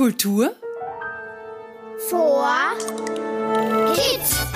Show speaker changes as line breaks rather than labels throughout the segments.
Kultur
vor Kids.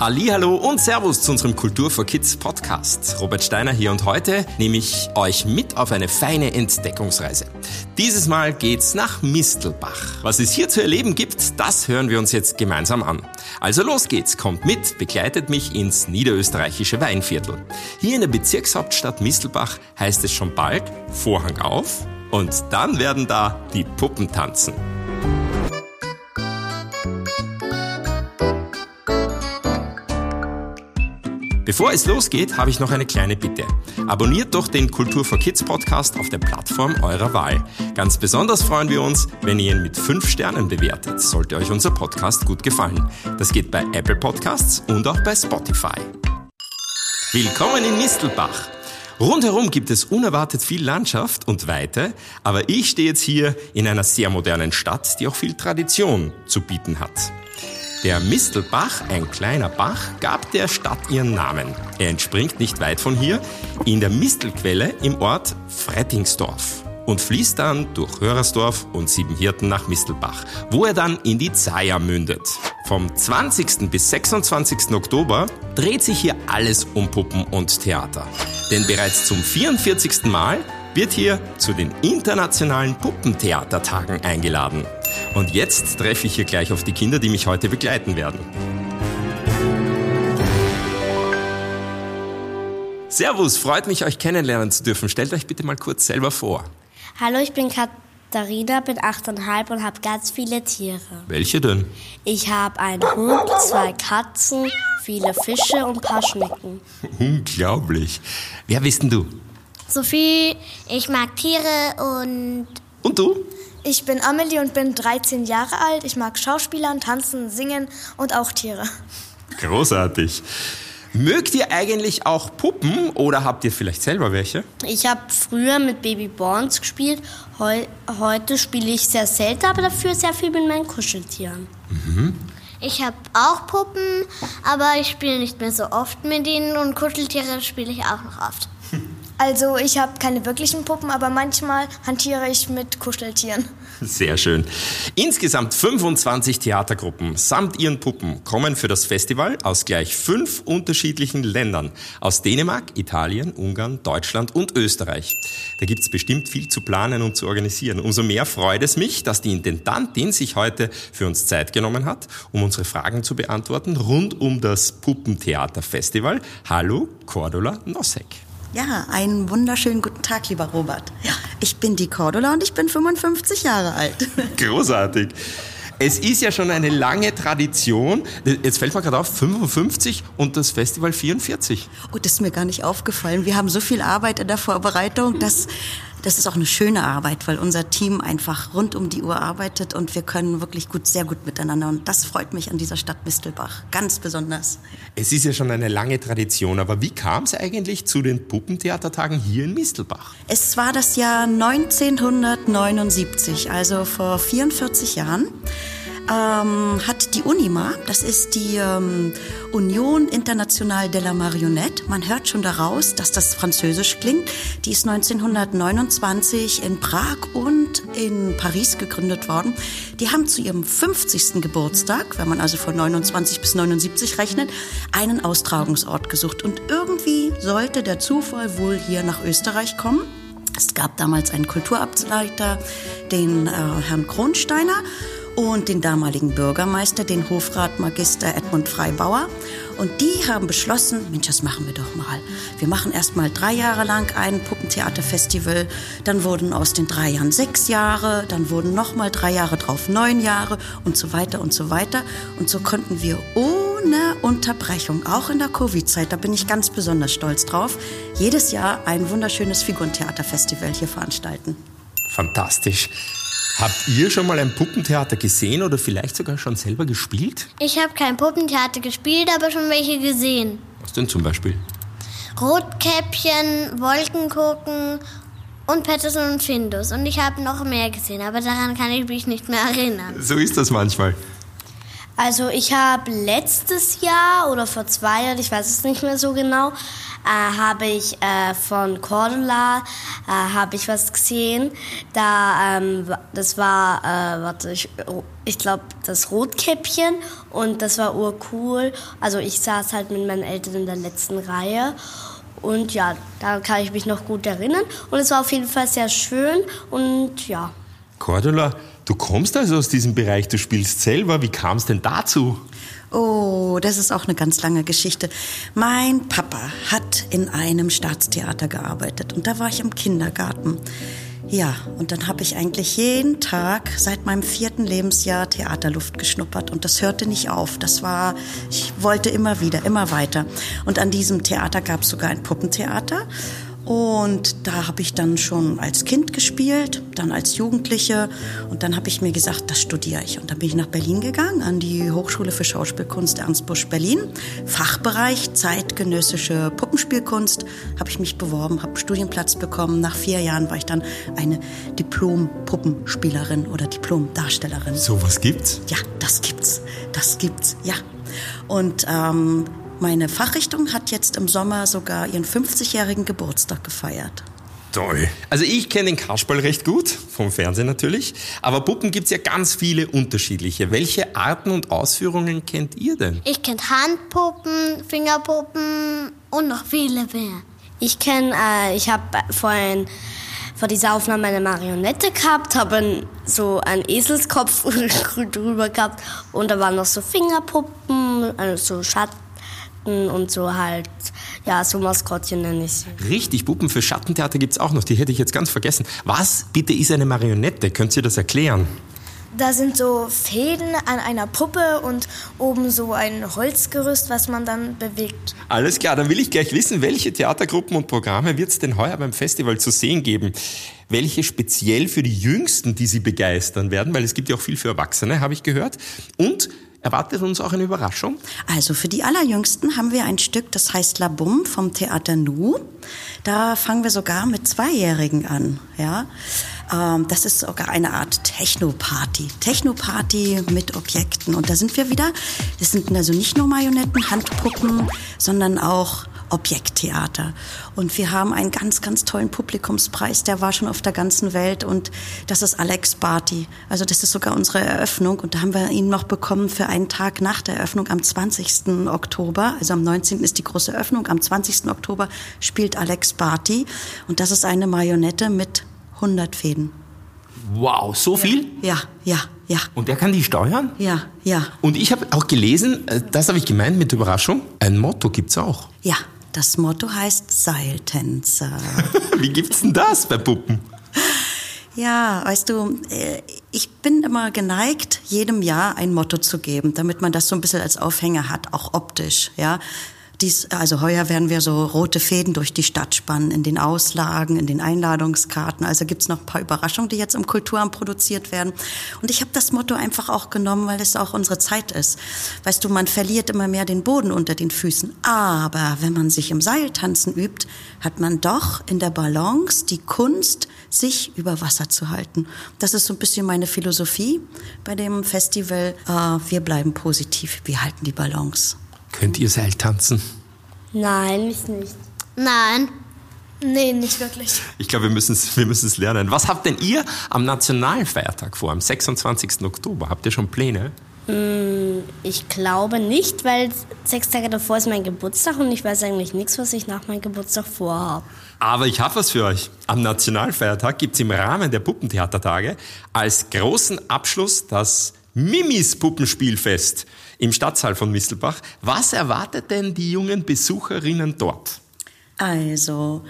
Hallo und Servus zu unserem Kultur for Kids Podcast. Robert Steiner hier und heute nehme ich euch mit auf eine feine Entdeckungsreise. Dieses Mal geht's nach Mistelbach. Was es hier zu erleben gibt, das hören wir uns jetzt gemeinsam an. Also los geht's, kommt mit, begleitet mich ins niederösterreichische Weinviertel. Hier in der Bezirkshauptstadt Mistelbach heißt es schon bald Vorhang auf und dann werden da die Puppen tanzen. Bevor es losgeht, habe ich noch eine kleine Bitte. Abonniert doch den Kultur for Kids Podcast auf der Plattform eurer Wahl. Ganz besonders freuen wir uns, wenn ihr ihn mit 5 Sternen bewertet, sollte euch unser Podcast gut gefallen. Das geht bei Apple Podcasts und auch bei Spotify. Willkommen in Mistelbach. Rundherum gibt es unerwartet viel Landschaft und Weite, aber ich stehe jetzt hier in einer sehr modernen Stadt, die auch viel Tradition zu bieten hat. Der Mistelbach, ein kleiner Bach, gab der Stadt ihren Namen. Er entspringt nicht weit von hier in der Mistelquelle im Ort Frettingsdorf und fließt dann durch Hörersdorf und Siebenhirten nach Mistelbach, wo er dann in die Zaya mündet. Vom 20. bis 26. Oktober dreht sich hier alles um Puppen und Theater. Denn bereits zum 44. Mal wird hier zu den internationalen Puppentheatertagen eingeladen. Und jetzt treffe ich hier gleich auf die Kinder, die mich heute begleiten werden. Servus, freut mich, euch kennenlernen zu dürfen. Stellt euch bitte mal kurz selber vor.
Hallo, ich bin Katharina, bin achteinhalb und habe ganz viele Tiere.
Welche denn?
Ich habe einen Hund, zwei Katzen, viele Fische und ein paar Schnecken.
Unglaublich. Wer bist denn du?
Sophie, ich mag Tiere und...
Und du?
Ich bin Amelie und bin 13 Jahre alt. Ich mag Schauspielern, tanzen, singen und auch Tiere.
Großartig. Mögt ihr eigentlich auch Puppen oder habt ihr vielleicht selber welche?
Ich habe früher mit Baby Borns gespielt. Heu heute spiele ich sehr selten, aber dafür sehr viel mit meinen Kuscheltieren.
Mhm. Ich habe auch Puppen, aber ich spiele nicht mehr so oft mit ihnen und Kuscheltiere spiele ich auch noch oft.
Also ich habe keine wirklichen Puppen, aber manchmal hantiere ich mit Kuscheltieren.
Sehr schön. Insgesamt 25 Theatergruppen samt ihren Puppen kommen für das Festival aus gleich fünf unterschiedlichen Ländern. Aus Dänemark, Italien, Ungarn, Deutschland und Österreich. Da gibt's bestimmt viel zu planen und zu organisieren. Umso mehr freut es mich, dass die Intendantin sich heute für uns Zeit genommen hat, um unsere Fragen zu beantworten rund um das Puppentheaterfestival. Hallo, Cordula Nossek.
Ja, einen wunderschönen guten Tag, lieber Robert. Ja, ich bin die Cordula und ich bin 55 Jahre alt.
Großartig. Es ist ja schon eine lange Tradition. Jetzt fällt mir gerade auf, 55 und das Festival 44.
Oh, das ist mir gar nicht aufgefallen. Wir haben so viel Arbeit in der Vorbereitung, dass das ist auch eine schöne Arbeit, weil unser Team einfach rund um die Uhr arbeitet und wir können wirklich gut, sehr gut miteinander. Und das freut mich an dieser Stadt Mistelbach ganz besonders.
Es ist ja schon eine lange Tradition, aber wie kam es eigentlich zu den Puppentheatertagen hier in Mistelbach?
Es war das Jahr 1979, also vor 44 Jahren ähm, hat die UNIMA, das ist die ähm, Union Internationale de la Marionnette, man hört schon daraus, dass das französisch klingt, die ist 1929 in Prag und in Paris gegründet worden. Die haben zu ihrem 50. Geburtstag, wenn man also von 29 bis 79 rechnet, einen Austragungsort gesucht. Und irgendwie sollte der Zufall wohl hier nach Österreich kommen. Es gab damals einen Kulturabteilungsleiter, den äh, Herrn Kronsteiner und den damaligen Bürgermeister, den Hofrat Magister Edmund Freibauer. Und die haben beschlossen, Mensch, das machen wir doch mal. Wir machen erst mal drei Jahre lang ein Puppentheaterfestival. Dann wurden aus den drei Jahren sechs Jahre, dann wurden noch mal drei Jahre drauf neun Jahre und so weiter und so weiter. Und so konnten wir ohne Unterbrechung, auch in der Covid-Zeit, da bin ich ganz besonders stolz drauf, jedes Jahr ein wunderschönes Figurentheaterfestival hier veranstalten.
Fantastisch. Habt ihr schon mal ein Puppentheater gesehen oder vielleicht sogar schon selber gespielt?
Ich habe kein Puppentheater gespielt, aber schon welche gesehen.
Was denn zum Beispiel?
Rotkäppchen, Wolkengucken und Patterson und Findus. Und ich habe noch mehr gesehen, aber daran kann ich mich nicht mehr erinnern.
So ist das manchmal.
Also ich habe letztes Jahr oder vor zwei Jahren, ich weiß es nicht mehr so genau, äh, habe ich äh, von Cordula äh, habe ich was gesehen. Da ähm, das war, äh, warte, ich, ich glaube das Rotkäppchen und das war urcool. Also ich saß halt mit meinen Eltern in der letzten Reihe. Und ja, da kann ich mich noch gut erinnern. Und es war auf jeden Fall sehr schön und ja.
Cordula, du kommst also aus diesem Bereich, du spielst selber. Wie kam es denn dazu?
Oh, das ist auch eine ganz lange Geschichte. Mein Papa hat in einem Staatstheater gearbeitet und da war ich im Kindergarten. Ja, und dann habe ich eigentlich jeden Tag seit meinem vierten Lebensjahr Theaterluft geschnuppert und das hörte nicht auf. Das war, ich wollte immer wieder, immer weiter. Und an diesem Theater gab es sogar ein Puppentheater und da habe ich dann schon als Kind gespielt, dann als Jugendliche und dann habe ich mir gesagt, das studiere ich. Und dann bin ich nach Berlin gegangen, an die Hochschule für Schauspielkunst Ernst Busch Berlin. Fachbereich zeitgenössische Puppenspielkunst habe ich mich beworben, habe Studienplatz bekommen. Nach vier Jahren war ich dann eine Diplom-Puppenspielerin oder Diplom-Darstellerin.
So was gibt's?
Ja, das gibt's. Das gibt's, ja. Und ähm, meine Fachrichtung hat jetzt im Sommer sogar ihren 50-jährigen Geburtstag gefeiert.
Toll. Also ich kenne den Kasperl recht gut, vom Fernsehen natürlich, aber Puppen gibt es ja ganz viele unterschiedliche. Welche Arten und Ausführungen kennt ihr denn?
Ich kenne Handpuppen, Fingerpuppen und noch viele mehr.
Ich kenne, äh, ich habe vorhin vor dieser Aufnahme eine Marionette gehabt, habe so einen Eselskopf drüber gehabt und da waren noch so Fingerpuppen, also so Schatten Schatten und so halt, ja, so Maskottchen nenne ich sie.
Richtig, Puppen für Schattentheater gibt es auch noch, die hätte ich jetzt ganz vergessen. Was bitte ist eine Marionette? Könnt ihr das erklären?
Da sind so Fäden an einer Puppe und oben so ein Holzgerüst, was man dann bewegt.
Alles klar, dann will ich gleich wissen, welche Theatergruppen und Programme wird es denn heuer beim Festival zu sehen geben? Welche speziell für die Jüngsten, die Sie begeistern werden, weil es gibt ja auch viel für Erwachsene, habe ich gehört. Und Erwartet uns auch eine Überraschung?
Also für die Allerjüngsten haben wir ein Stück, das heißt La Bum vom Theater Nu. Da fangen wir sogar mit Zweijährigen an. Ja, ähm, das ist sogar eine Art Techno-Party. Techno-Party mit Objekten. Und da sind wir wieder. Das sind also nicht nur Marionetten, Handpuppen, sondern auch Objekttheater. Und wir haben einen ganz, ganz tollen Publikumspreis, der war schon auf der ganzen Welt und das ist Alex Barty. Also das ist sogar unsere Eröffnung und da haben wir ihn noch bekommen für einen Tag nach der Eröffnung am 20. Oktober. Also am 19. ist die große Eröffnung, am 20. Oktober spielt Alex Barty und das ist eine Marionette mit 100 Fäden.
Wow, so viel?
Ja, ja, ja.
Und der kann die steuern?
Ja, ja.
Und ich habe auch gelesen, äh, das habe ich gemeint mit Überraschung, ein Motto gibt's auch.
Ja, das Motto heißt Seiltänzer.
Wie gibt's denn das bei Puppen?
Ja, weißt du, äh, ich bin immer geneigt, jedem Jahr ein Motto zu geben, damit man das so ein bisschen als Aufhänger hat, auch optisch, ja. Dies, also heuer werden wir so rote Fäden durch die Stadt spannen, in den Auslagen, in den Einladungskarten. Also gibt's noch ein paar Überraschungen, die jetzt im Kulturamt produziert werden. Und ich habe das Motto einfach auch genommen, weil es auch unsere Zeit ist. Weißt du, man verliert immer mehr den Boden unter den Füßen. Aber wenn man sich im Seiltanzen übt, hat man doch in der Balance die Kunst, sich über Wasser zu halten. Das ist so ein bisschen meine Philosophie bei dem Festival. Äh, wir bleiben positiv, wir halten die Balance.
Könnt ihr Seil tanzen?
Nein, ich nicht.
Nein.
Nee, nicht wirklich.
Ich glaube, wir müssen es wir müssen's lernen. Was habt denn ihr am Nationalfeiertag vor, am 26. Oktober? Habt ihr schon Pläne?
Ich glaube nicht, weil sechs Tage davor ist mein Geburtstag und ich weiß eigentlich nichts, was ich nach meinem Geburtstag vorhabe.
Aber ich habe was für euch. Am Nationalfeiertag gibt es im Rahmen der Puppentheatertage als großen Abschluss das Mimis Puppenspielfest im Stadtsaal von Mistelbach. Was erwartet denn die jungen Besucherinnen dort?
Also,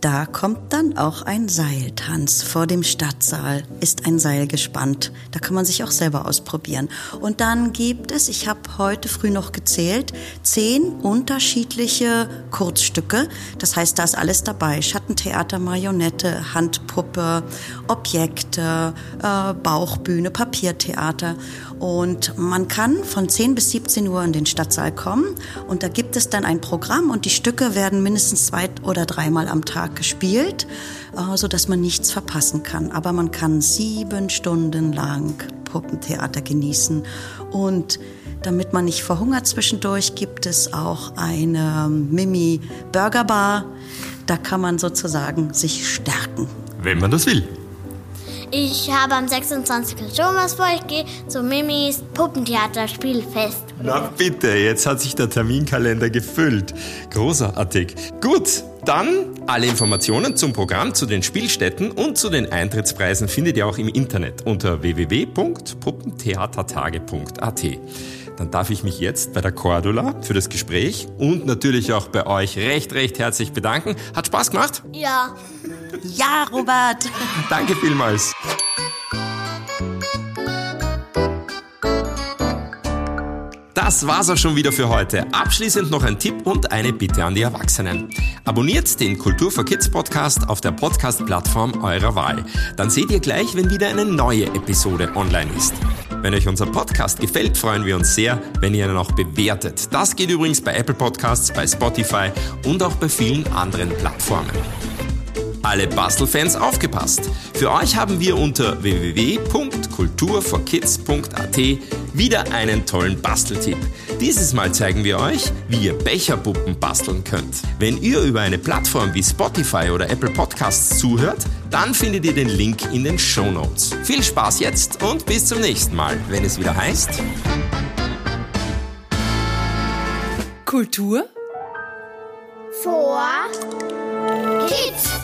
da kommt dann auch ein Seiltanz. Vor dem Stadtsaal ist ein Seil gespannt. Da kann man sich auch selber ausprobieren. Und dann gibt es, ich habe heute früh noch gezählt, zehn unterschiedliche Kurzstücke. Das heißt, da ist alles dabei. Schattentheater, Marionette, Handpuppe, Objekte, äh, Bauchbühne, Papiertheater. Und man kann von 10 bis 17 Uhr in den Stadtsaal kommen und da gibt es dann ein Programm und die Stücke werden mindestens zwei oder dreimal am Tag gespielt, äh, so dass man nichts verpassen kann. Aber man kann sieben Stunden lang Puppentheater genießen und Damit man nicht verhungert zwischendurch, gibt es auch eine Mimi Burger Bar. Da kann man sozusagen sich stärken.
Wenn man das will.
Ich habe am 26. schon was vor. Ich gehe zu Mimis Puppentheaterspielfest.
Na bitte, jetzt hat sich der Terminkalender gefüllt. Großartig. Gut, dann alle Informationen zum Programm, zu den Spielstätten und zu den Eintrittspreisen findet ihr auch im Internet unter www.puppentheatertage.at. Dann darf ich mich jetzt bei der Cordula für das Gespräch und natürlich auch bei euch recht, recht herzlich bedanken. Hat Spaß gemacht?
Ja.
Ja, Robert!
Danke vielmals. Das war's auch schon wieder für heute. Abschließend noch ein Tipp und eine Bitte an die Erwachsenen. Abonniert den Kultur for Kids Podcast auf der Podcast-Plattform eurer Wahl. Dann seht ihr gleich, wenn wieder eine neue Episode online ist. Wenn euch unser Podcast gefällt, freuen wir uns sehr, wenn ihr ihn auch bewertet. Das geht übrigens bei Apple Podcasts, bei Spotify und auch bei vielen anderen Plattformen. Alle Bastelfans aufgepasst! Für euch haben wir unter www.kulturforkids.at wieder einen tollen Basteltipp. Dieses Mal zeigen wir euch, wie ihr Becherpuppen basteln könnt. Wenn ihr über eine Plattform wie Spotify oder Apple Podcasts zuhört, dann findet ihr den Link in den Show Notes. Viel Spaß jetzt und bis zum nächsten Mal, wenn es wieder heißt
Kultur
vor Kids.